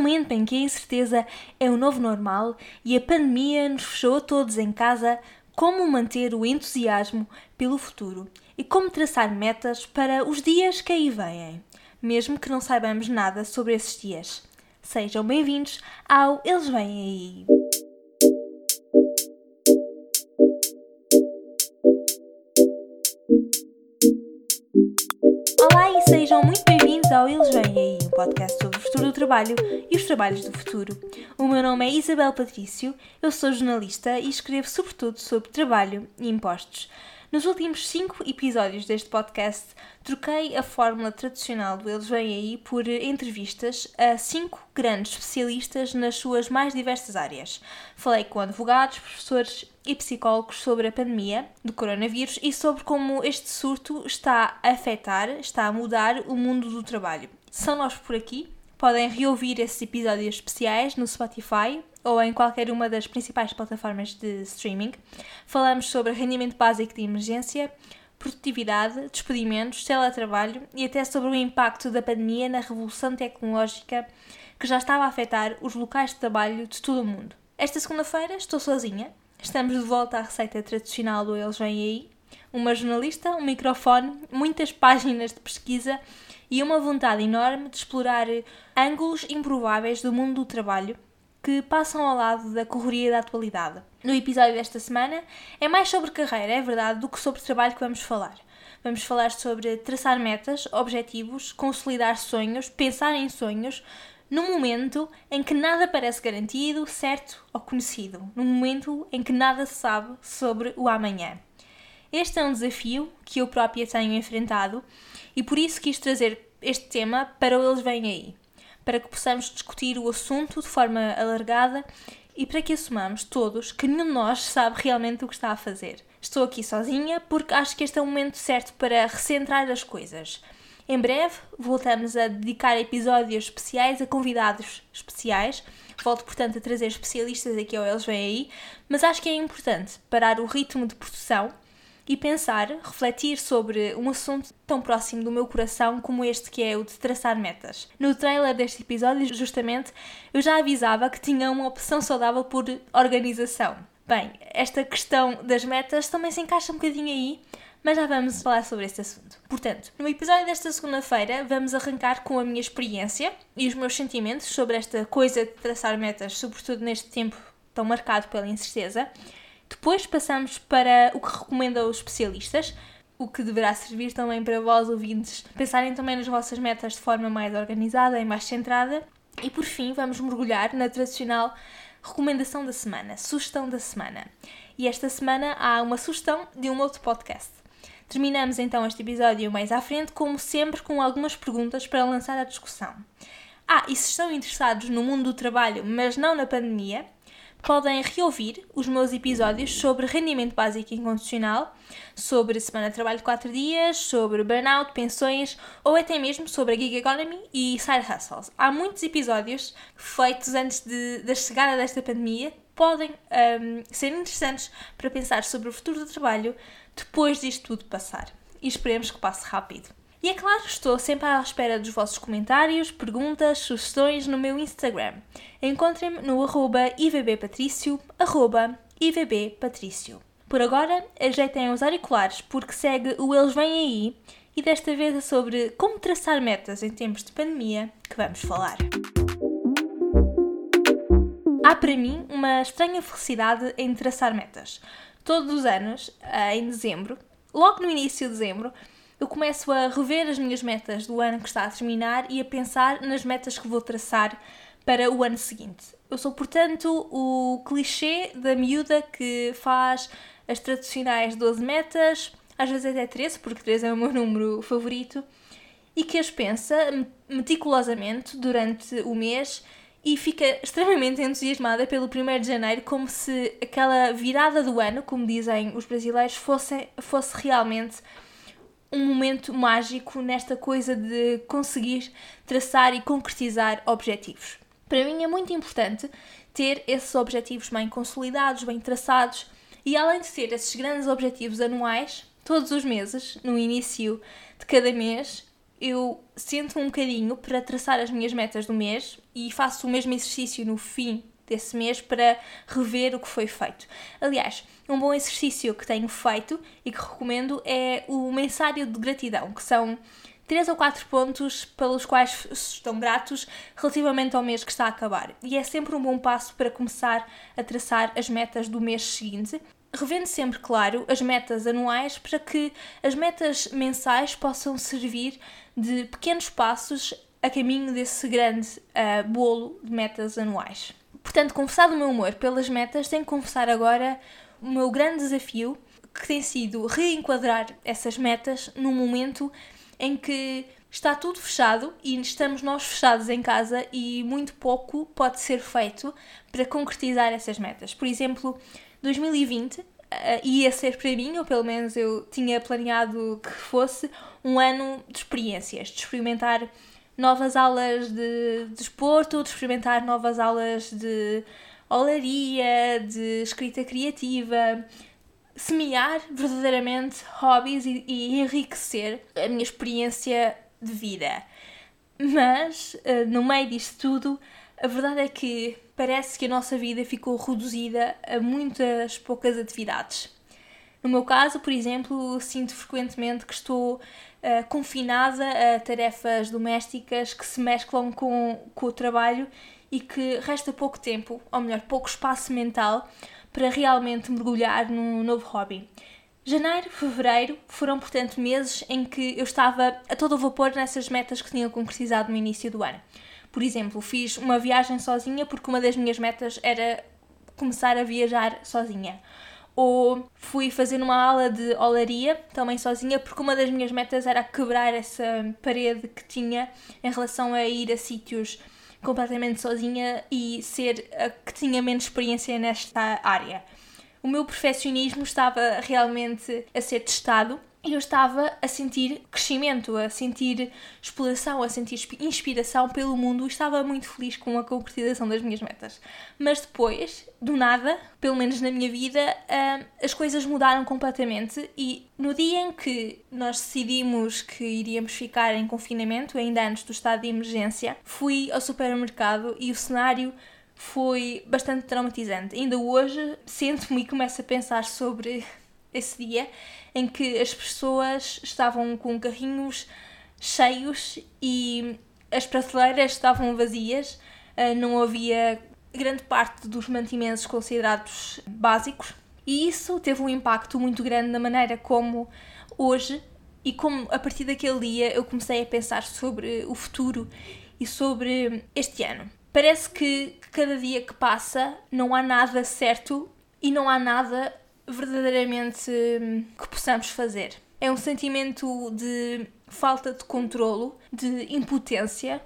momento em que a incerteza é o novo normal e a pandemia nos fechou todos em casa, como manter o entusiasmo pelo futuro e como traçar metas para os dias que aí vêm, mesmo que não saibamos nada sobre esses dias. Sejam bem-vindos ao Eles Vêm Aí! Olá e sejam muito bem-vindos ao Eles Vêm Aí, um podcast sobre o futuro do trabalho e os trabalhos do futuro. O meu nome é Isabel Patrício, eu sou jornalista e escrevo sobretudo sobre trabalho e impostos. Nos últimos cinco episódios deste podcast, troquei a fórmula tradicional do Eles Vêm Aí por entrevistas a cinco grandes especialistas nas suas mais diversas áreas. Falei com advogados, professores e psicólogos sobre a pandemia do coronavírus e sobre como este surto está a afetar, está a mudar o mundo do trabalho. São nós por aqui. Podem reouvir esses episódios especiais no Spotify ou em qualquer uma das principais plataformas de streaming. Falamos sobre rendimento básico de emergência, produtividade, despedimentos, teletrabalho e até sobre o impacto da pandemia na revolução tecnológica que já estava a afetar os locais de trabalho de todo o mundo. Esta segunda-feira estou sozinha. Estamos de volta à receita tradicional do Eles Vêm Aí. Uma jornalista, um microfone, muitas páginas de pesquisa e uma vontade enorme de explorar ângulos improváveis do mundo do trabalho que passam ao lado da correria da atualidade. No episódio desta semana é mais sobre carreira, é verdade, do que sobre trabalho que vamos falar. Vamos falar sobre traçar metas, objetivos, consolidar sonhos, pensar em sonhos, num momento em que nada parece garantido, certo ou conhecido, num momento em que nada se sabe sobre o amanhã. Este é um desafio que eu própria tenho enfrentado e por isso quis trazer este tema para o Eles Vêm Aí para que possamos discutir o assunto de forma alargada e para que assumamos todos que nenhum de nós sabe realmente o que está a fazer. Estou aqui sozinha porque acho que este é o momento certo para recentrar as coisas. Em breve voltamos a dedicar episódios especiais a convidados especiais. Volto, portanto, a trazer especialistas aqui ao Eles Vêm Aí, mas acho que é importante parar o ritmo de produção e pensar, refletir sobre um assunto tão próximo do meu coração como este que é o de traçar metas. No trailer deste episódio, justamente, eu já avisava que tinha uma opção saudável por organização. Bem, esta questão das metas também se encaixa um bocadinho aí, mas já vamos falar sobre este assunto. Portanto, no episódio desta segunda-feira, vamos arrancar com a minha experiência e os meus sentimentos sobre esta coisa de traçar metas, sobretudo neste tempo tão marcado pela incerteza. Depois passamos para o que recomendam os especialistas, o que deverá servir também para vós, ouvintes, pensarem também nas vossas metas de forma mais organizada e mais centrada. E por fim, vamos mergulhar na tradicional recomendação da semana, sugestão da semana. E esta semana há uma sugestão de um outro podcast. Terminamos então este episódio mais à frente, como sempre, com algumas perguntas para lançar a discussão. Ah, e se estão interessados no mundo do trabalho, mas não na pandemia, podem reouvir os meus episódios sobre rendimento básico incondicional, sobre semana de trabalho de 4 dias, sobre burnout, pensões ou até mesmo sobre a gig economy e side hustles. Há muitos episódios feitos antes de, da chegada desta pandemia podem um, ser interessantes para pensar sobre o futuro do trabalho depois disto tudo passar. E esperemos que passe rápido. E é claro, estou sempre à espera dos vossos comentários, perguntas, sugestões no meu Instagram. Encontrem-me no arroba ivbpatricio, arroba ivbpatricio. Por agora, ajeitem os auriculares porque segue o Eles Vêm Aí e desta vez é sobre como traçar metas em tempos de pandemia que vamos falar. Há para mim uma estranha felicidade em traçar metas. Todos os anos, eh, em dezembro, logo no início de dezembro, eu começo a rever as minhas metas do ano que está a terminar e a pensar nas metas que vou traçar para o ano seguinte. Eu sou, portanto, o clichê da miúda que faz as tradicionais 12 metas, às vezes até 13, porque 13 é o meu número favorito, e que as pensa meticulosamente durante o mês e fica extremamente entusiasmada pelo 1 de janeiro, como se aquela virada do ano, como dizem os brasileiros, fosse, fosse realmente um momento mágico nesta coisa de conseguir traçar e concretizar objetivos. Para mim é muito importante ter esses objetivos bem consolidados, bem traçados e além de ter esses grandes objetivos anuais, todos os meses, no início de cada mês, eu sento um bocadinho para traçar as minhas metas do mês e faço o mesmo exercício no fim desse mês para rever o que foi feito. Aliás, um bom exercício que tenho feito e que recomendo é o mensário de gratidão, que são três ou quatro pontos pelos quais estão gratos relativamente ao mês que está a acabar. E é sempre um bom passo para começar a traçar as metas do mês seguinte. Revendo sempre, claro, as metas anuais para que as metas mensais possam servir de pequenos passos a caminho desse grande uh, bolo de metas anuais. Portanto, confessado o meu amor pelas metas, tenho que confessar agora o meu grande desafio, que tem sido reenquadrar essas metas num momento em que está tudo fechado e estamos nós fechados em casa e muito pouco pode ser feito para concretizar essas metas. Por exemplo, 2020 uh, eh, ia ser para mim, ou pelo menos eu tinha planeado que fosse, um ano de experiências, de experimentar novas aulas de desporto, de experimentar novas aulas de olaria, de escrita criativa, semear verdadeiramente hobbies e, e enriquecer a minha experiência de vida. Mas, eh, no meio disto tudo, a verdade é que parece que a nossa vida ficou reduzida a muitas poucas atividades. No meu caso, por exemplo, sinto frequentemente que estou uh, confinada a tarefas domésticas que se mesclam com, com o trabalho e que resta pouco tempo, ou melhor, pouco espaço mental para realmente mergulhar num novo hobby. Janeiro, fevereiro foram, portanto, meses em que eu estava a todo vapor nessas metas que tinha concretizado no início do ano. Por exemplo, fiz uma viagem sozinha porque uma das minhas metas era começar a viajar sozinha. Ou fui fazer uma aula de olaria também sozinha porque uma das minhas metas era quebrar essa parede que tinha em relação a ir a sítios completamente sozinha e ser a que tinha menos experiência nesta área. O meu perfeccionismo estava realmente a ser testado eu estava a sentir crescimento, a sentir exploração, a sentir inspiração pelo mundo e estava muito feliz com a concretização das minhas metas. Mas depois, do nada, pelo menos na minha vida, as coisas mudaram completamente e no dia em que nós decidimos que iríamos ficar em confinamento, ainda antes do estado de emergência, fui ao supermercado e o cenário foi bastante traumatizante. Ainda hoje sento-me e começo a pensar sobre esse dia em que as pessoas estavam com carrinhos cheios e as prateleiras estavam vazias, eh, não havia grande parte dos mantimentos considerados básicos e isso teve um impacto muito grande na maneira como hoje e como a partir daquele dia eu comecei a pensar sobre o futuro e sobre este ano. Parece que cada dia que passa não há nada certo e não há nada verdadeiramente hum, que possamos fazer. É um sentimento de falta de controlo, de impotência,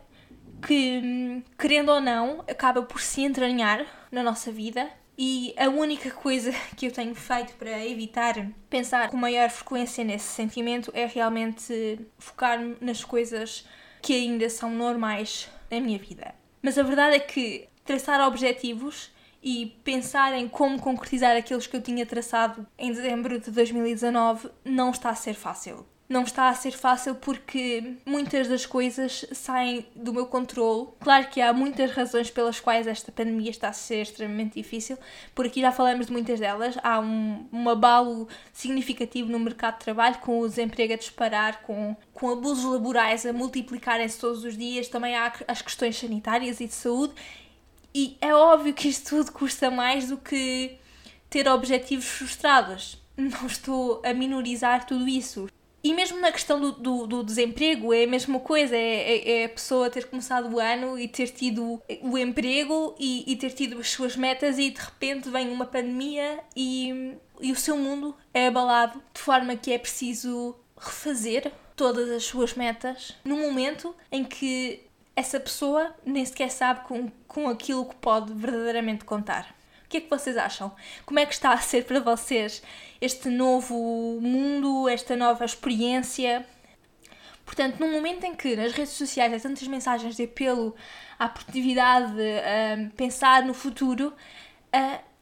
que, hum, querendo ou não, acaba por se entranhar na nossa vida. E a única coisa que eu tenho feito para evitar pensar com maior frequência nesse sentimento é realmente focar nas coisas que ainda são normais na minha vida. Mas a verdade é que traçar objetivos e pensar em como concretizar aqueles que eu tinha traçado em dezembro de 2019 não está a ser fácil. Não está a ser fácil porque muitas das coisas saem do meu controle. Claro que há muitas razões pelas quais esta pandemia está a ser extremamente difícil. Por aqui já falamos de muitas delas. Há um, um abalo significativo no mercado de trabalho, com o desemprego a disparar, com, com abusos laborais a multiplicarem-se todos os dias. Também há as questões sanitárias e de saúde e é óbvio que isto tudo custa mais do que ter objetivos frustrados. Não estou a minorizar tudo isso. E mesmo na questão do, do, do desemprego, é a mesma coisa. É, é, é, a pessoa ter começado o ano e ter tido o emprego e, e ter tido as suas metas, e de repente vem uma pandemia e, e o seu mundo é abalado de forma que é preciso refazer todas as suas metas num momento em que essa pessoa nem sequer sabe com, com aquilo que pode verdadeiramente contar. O que é que vocês acham? Como é que está a ser para vocês este novo mundo, esta nova experiência? Portanto, num momento em que nas redes sociais há tantas mensagens de apelo à produtividade, a pensar no futuro,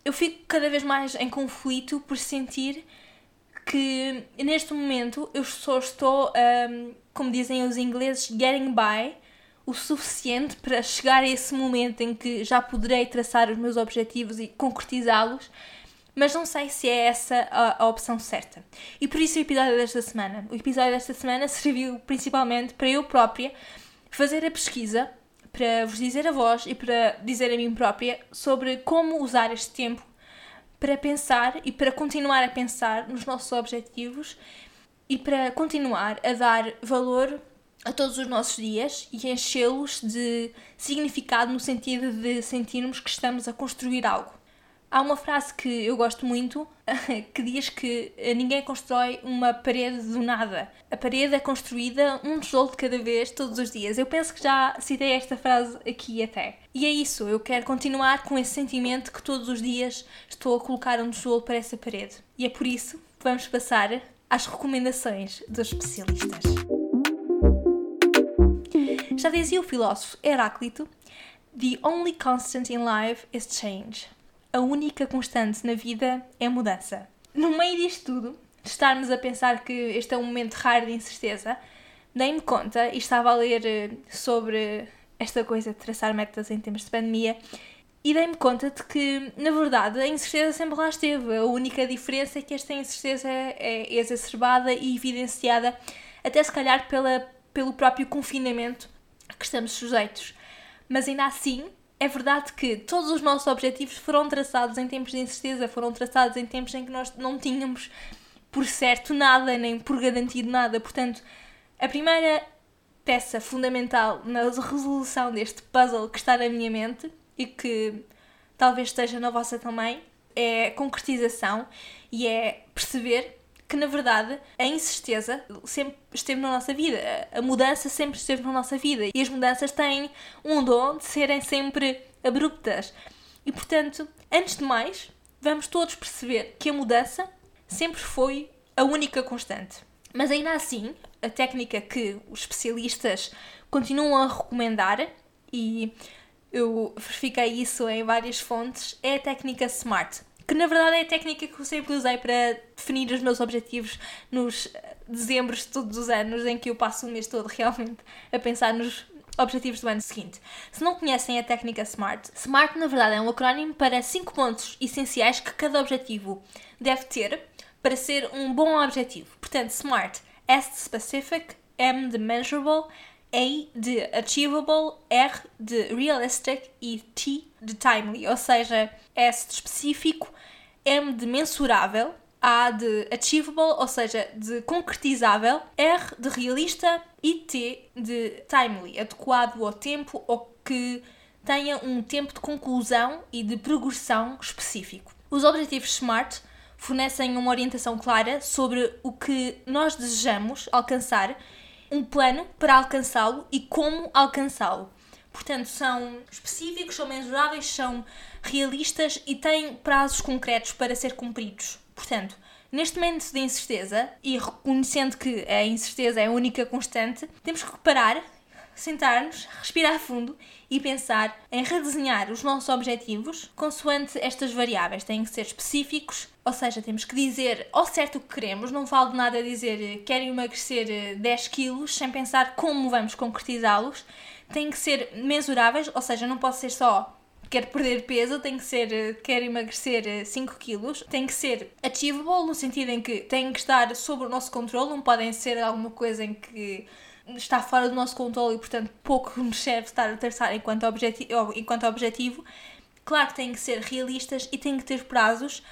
eu fico cada vez mais em conflito por sentir que neste momento eu só estou como dizem os ingleses, getting by, o suficiente para chegar a esse momento em que já poderei traçar os meus objetivos e concretizá-los, mas não sei se é essa a, a, opção certa. E por isso o episódio desta semana. O episódio desta semana serviu principalmente para eu própria fazer a pesquisa, para vos dizer a vós e para dizer a mim própria sobre como usar este tempo para pensar e para continuar a pensar nos nossos objetivos e para continuar a dar valor a todos os nossos dias e enchê-los de significado no sentido de sentirmos que estamos a construir algo. Há uma frase que eu gosto muito que diz que ninguém constrói uma parede do nada. A parede é construída um tijolo de cada vez, todos os dias. Eu penso que já citei esta frase aqui até. E é isso, eu quero continuar com esse sentimento que todos os dias estou a colocar um tijolo para essa parede. E é por isso que vamos passar às recomendações dos especialistas. Já dizia o filósofo Heráclito: The only constant in life is change a única constante na vida é mudança. No meio disto tudo, de estarmos a pensar que este é um momento raro de incerteza, dei-me conta e estava a ler eh, sobre esta coisa de traçar metas em tempos de pandemia e dei-me conta de que, na verdade, a incerteza sempre lá esteve. A única diferença é que esta incerteza é exacerbada e evidenciada, até se calhar pela, pelo próprio confinamento que estamos sujeitos. Mas ainda assim, é verdade que todos os nossos objetivos foram traçados em tempos de incerteza, foram traçados em tempos em que nós não tínhamos por certo nada, nem por garantido nada. Portanto, a primeira peça fundamental na resolução deste puzzle que está na minha mente e que talvez esteja na vossa também é concretização e é perceber que na verdade a incerteza sempre esteve na nossa vida, a mudança sempre esteve na nossa vida e as mudanças têm um dom de serem sempre abruptas. E portanto, antes de mais, vamos todos perceber que a mudança sempre foi a única constante. Mas ainda assim, a técnica que os especialistas continuam a recomendar, e eu verifiquei isso em várias fontes, é a técnica SMART que na verdade é a técnica que eu sempre usei para definir os meus objetivos nos dezembros de todos os anos, em que eu passo o mês todo realmente a pensar nos objetivos do ano seguinte. Se não conhecem a técnica SMART, SMART na verdade é um acrónimo para 5 pontos essenciais que cada objetivo deve ter para ser um bom objetivo. Portanto, SMART, S de specific, M de measurable, a de achievable, R de realistic e T de timely, ou seja, S de específico, M de mensurável, A de achievable, ou seja, de concretizável, R de realista e T de timely, adequado ao tempo ou que tenha um tempo de conclusão e de progressão específico. Os objetivos SMART fornecem uma orientação clara sobre o que nós desejamos alcançar um plano para alcançá-lo e como alcançá-lo. Portanto, são específicos, são mensuráveis, são realistas e têm prazos concretos para ser cumpridos. Portanto, neste momento de incerteza e reconhecendo que a incerteza é a única constante, temos que parar, sentar-nos, respirar fundo e pensar em redesenhar os nossos objetivos consoante estas variáveis. Têm que ser específicos, ou seja, temos que dizer ao certo o que queremos. Não vale de nada dizer quero emagrecer 10 quilos sem pensar como vamos concretizá-los. Têm que ser mensuráveis, ou seja, não pode ser só quero perder peso, tem que ser, quero emagrecer 5 quilos, tem que ser achievable no sentido em que tem que estar sob o nosso controle, não podem ser alguma coisa em que está fora do nosso controle e, portanto, pouco nos serve estar a traçar enquanto, objeti enquanto objetivo. Claro que têm que ser realistas e têm que ter prazos,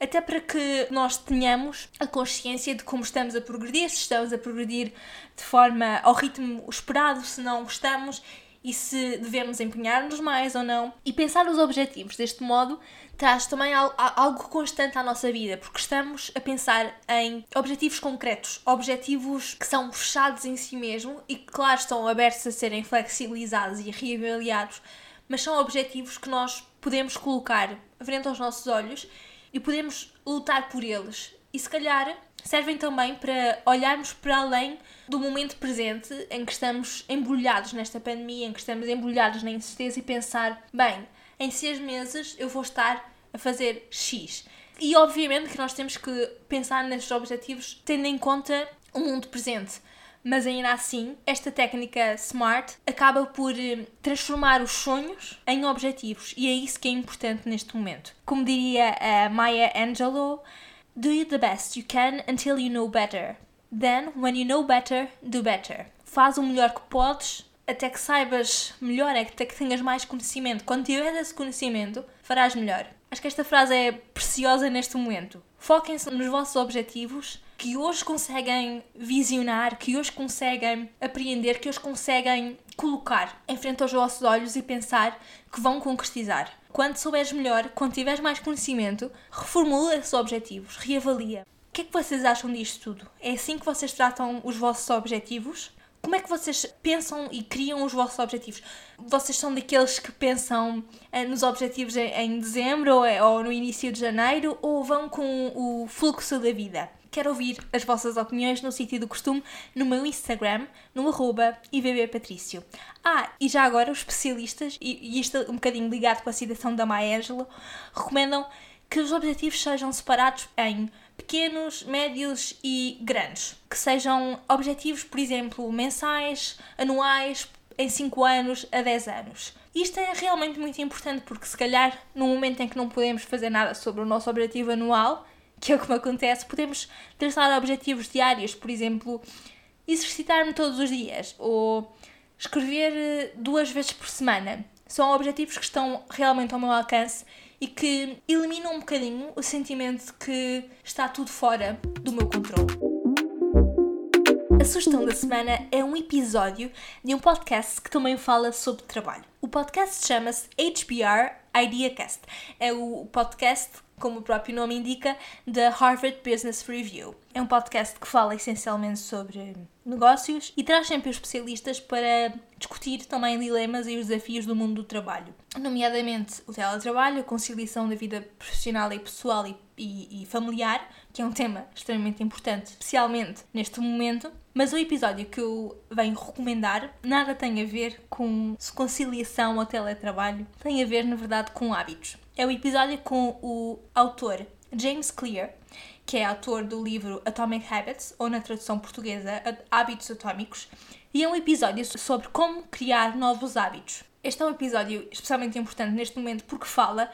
até para que nós tenhamos a consciência de como estamos a progredir, se estamos a progredir de forma ao ritmo esperado, se não estamos e se devemos empenhar-nos mais ou não. E pensar os objetivos deste modo traz também algo constante à nossa vida, porque estamos a pensar em objetivos concretos, objetivos que são fechados em si mesmo e que, claro, estão abertos a serem flexibilizados e reavaliados, mas são objetivos que nós podemos colocar frente aos nossos olhos e podemos lutar por eles. E se calhar servem também para olharmos para além do momento presente em que estamos embrulhados nesta pandemia, em que estamos embrulhados na incerteza e pensar, bem, em seis meses eu vou estar a fazer X. E obviamente que nós temos que pensar nestes objetivos tendo em conta o mundo presente. Mas ainda assim, esta técnica SMART acaba por eh, transformar os sonhos em objetivos e é isso que é importante neste momento. Como diria a Maya Angelou, do you the best you can until you know better. Then, when you know better, do better. Faz o melhor que podes até que saibas melhor, até que tenhas mais conhecimento. Quando tiveres esse conhecimento, farás melhor. Acho que esta frase é preciosa neste momento. Foquem-se nos vossos objetivos que hoje conseguem visionar, que hoje conseguem apreender, que hoje conseguem colocar em frente aos vossos olhos e pensar que vão concretizar. Quando souberes melhor, quando tiveres mais conhecimento, reformula esses objetivos, reavalia. O que é que vocês acham disto tudo? É assim que vocês tratam os vossos objetivos? Como é que vocês pensam e criam os vossos objetivos? Vocês são daqueles que pensam eh, nos objetivos em, em dezembro ou, é, ou no início de janeiro ou vão com o fluxo da vida? Quero ouvir as vossas opiniões no sítio do costume no meu Instagram, no arroba IVBPatrício. Ah, e já agora os especialistas, e, e isto um bocadinho ligado com a citação da Maégelo, recomendam que os objetivos sejam separados em pequenos, médios e grandes. Que sejam objetivos, por exemplo, mensais, anuais, em 5 anos a 10 anos. Isto é realmente muito importante porque, se calhar, no momento em que não podemos fazer nada sobre o nosso objetivo anual, que é o que acontece, podemos traçar objetivos diários, por exemplo, exercitar-me todos os dias ou escrever eh, duas vezes por semana. São objetivos que estão realmente ao meu alcance e que eliminam um bocadinho o sentimento de que está tudo fora do meu controle. A sugestão da semana é um episódio de um podcast que também fala sobre trabalho. O podcast chama-se HBR IdeaCast. É o podcast como o próprio nome indica, da Harvard Business Review. É um podcast que fala essencialmente sobre negócios e traz sempre os especialistas para discutir também dilemas e os desafios do mundo do trabalho, nomeadamente o teletrabalho, a conciliação da vida profissional e pessoal e, e, e familiar, que é um tema extremamente importante, especialmente neste momento. Mas o episódio que eu venho recomendar nada tem a ver com conciliação ou teletrabalho, tem a ver, na verdade, com hábitos. É o episódio com o autor James Clear, que é autor do livro Atomic Habits, ou na tradução portuguesa, Hábitos Atômicos, e é um episódio sobre como criar novos hábitos. Este é um episódio especialmente importante neste momento porque fala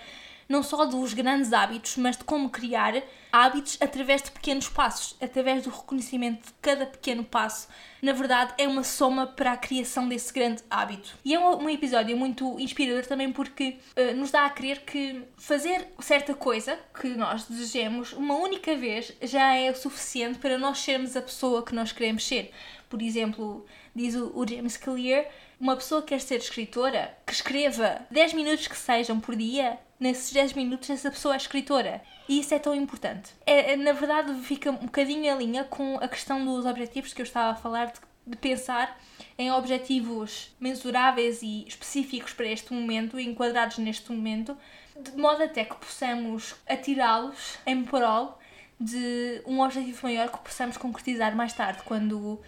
não só dos grandes hábitos, mas de como criar hábitos através de pequenos passos, através do reconhecimento de cada pequeno passo. Na verdade, é uma soma para a criação desse grande hábito. E é um, episódio muito inspirador também porque uh, nos dá a crer que fazer certa coisa que nós desejemos uma única vez já é o suficiente para nós sermos a pessoa que nós queremos ser. Por exemplo, diz o, o James Clear, uma pessoa que quer ser escritora, que escreva 10 minutos que sejam por dia, nesses 10 minutos essa pessoa é escritora. E isso é tão importante. É, é, na verdade, fica um bocadinho em linha com a questão dos objetivos que eu estava a falar, de, de pensar em objetivos mensuráveis e específicos para este momento, enquadrados neste momento, de modo até que possamos atirá-los em prol de um objetivo maior que possamos concretizar mais tarde, quando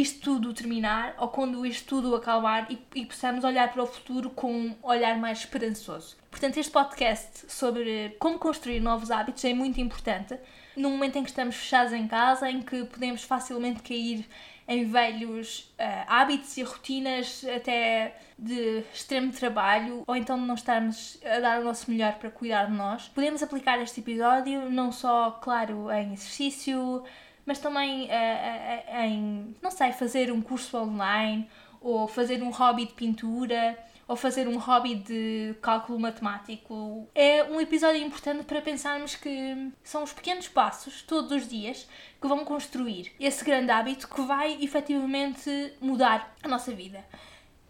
isto tudo terminar ou quando isto tudo acalmar e, e possamos olhar para o futuro com um olhar mais esperançoso. Portanto, este podcast sobre como construir novos hábitos é muito importante num momento em que estamos fechados em casa, em que podemos facilmente cair em velhos uh, hábitos e rotinas até de extremo trabalho ou então de não estarmos a dar o nosso melhor para cuidar de nós. Podemos aplicar este episódio não só, claro, em exercício, mas também uh, uh, em, não sei, fazer um curso online ou fazer um hobby de pintura ou fazer um hobby de cálculo matemático. É um episódio importante para pensarmos que são os pequenos passos, todos os dias, que vão construir esse grande hábito que vai efetivamente mudar a nossa vida.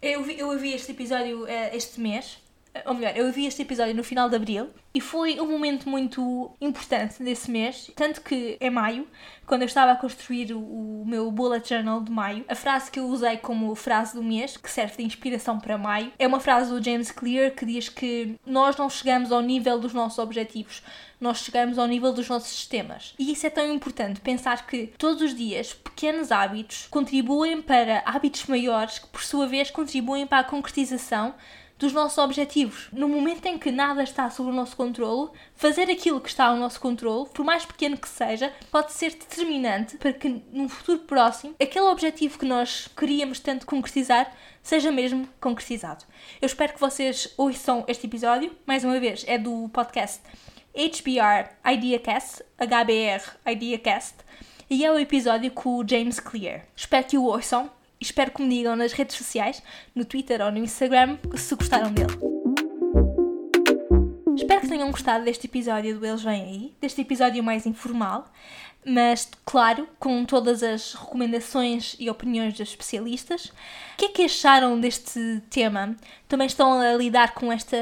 Eu vi, eu ouvi este episódio este mês ou melhor, eu vi este episódio no final de abril e foi um momento muito importante desse mês, tanto que é maio, quando eu estava a construir o, meu bullet journal de maio, a frase que eu usei como frase do mês, que serve de inspiração para maio, é uma frase do James Clear que diz que nós não chegamos ao nível dos nossos objetivos, nós chegamos ao nível dos nossos sistemas. E isso é tão importante, pensar que todos os dias pequenos hábitos contribuem para hábitos maiores que, por sua vez, contribuem para a concretização dos nossos objetivos. No momento em que nada está sob o nosso controle, fazer aquilo que está ao nosso controle, por mais pequeno que seja, pode ser determinante para que num futuro próximo aquele objetivo que nós queríamos tanto concretizar seja mesmo concretizado. Eu espero que vocês ouçam este episódio. Mais uma vez, é do podcast HBR IdeaCast, HBR IdeaCast, e é o episódio com o James Clear. Espero que o ouçam espero que me digam nas redes sociais, no Twitter ou no Instagram, se gostaram dele. Espero que tenham gostado deste episódio do Eles Vêm Aí, deste episódio mais informal, mas, claro, com todas as recomendações e opiniões dos especialistas. O que é que acharam deste tema? Também estão a lidar com esta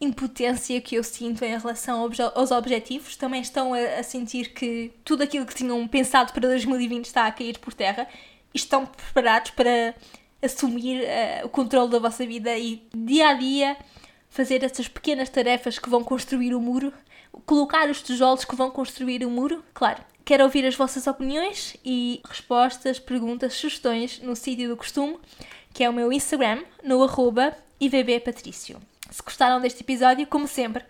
impotência que eu sinto em relação aos objetivos? Também estão a, sentir que tudo aquilo que tinham pensado para 2020 está a cair por terra? Estão preparados para assumir uh, o controle da vossa vida e dia a dia fazer essas pequenas tarefas que vão construir o muro, colocar os tijolos que vão construir o muro. Claro, quero ouvir as vossas opiniões e respostas, perguntas, sugestões no sítio do costume, que é o meu Instagram, no arroba ivbpatricio. Se gostaram deste episódio, como sempre,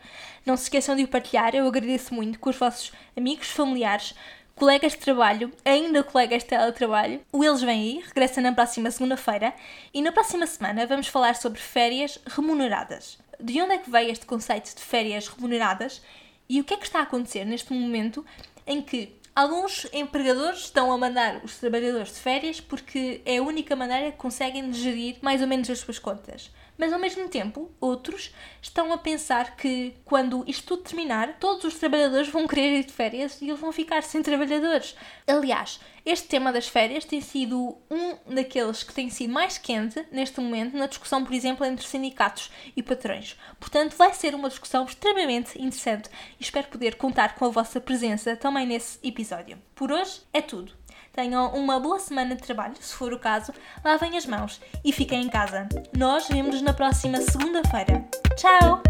não se esqueçam de o partilhar, eu agradeço muito com os vossos amigos, familiares, colegas de trabalho, ainda colegas de teletrabalho. O Eles Vêm Aí regressa na próxima segunda-feira e na próxima semana vamos falar sobre férias remuneradas. De onde é que veio este conceito de férias remuneradas e o que é que está a acontecer neste momento em que alguns empregadores estão a mandar os trabalhadores de férias porque é a única maneira que conseguem gerir mais ou menos as suas contas mas ao mesmo tempo, outros estão a pensar que quando isto tudo terminar, todos os trabalhadores vão querer ir de férias e eles vão ficar sem trabalhadores. Aliás, este tema das férias tem sido um daqueles que tem sido mais quente neste momento na discussão, por exemplo, entre sindicatos e patrões. Portanto, vai ser uma discussão extremamente interessante e espero poder contar com a vossa presença também nesse episódio. Por hoje é tudo. Tenham uma boa semana de trabalho, se for o caso, lavem as mãos e fiquem em casa. Nós vemos-nos na próxima segunda-feira. Tchau!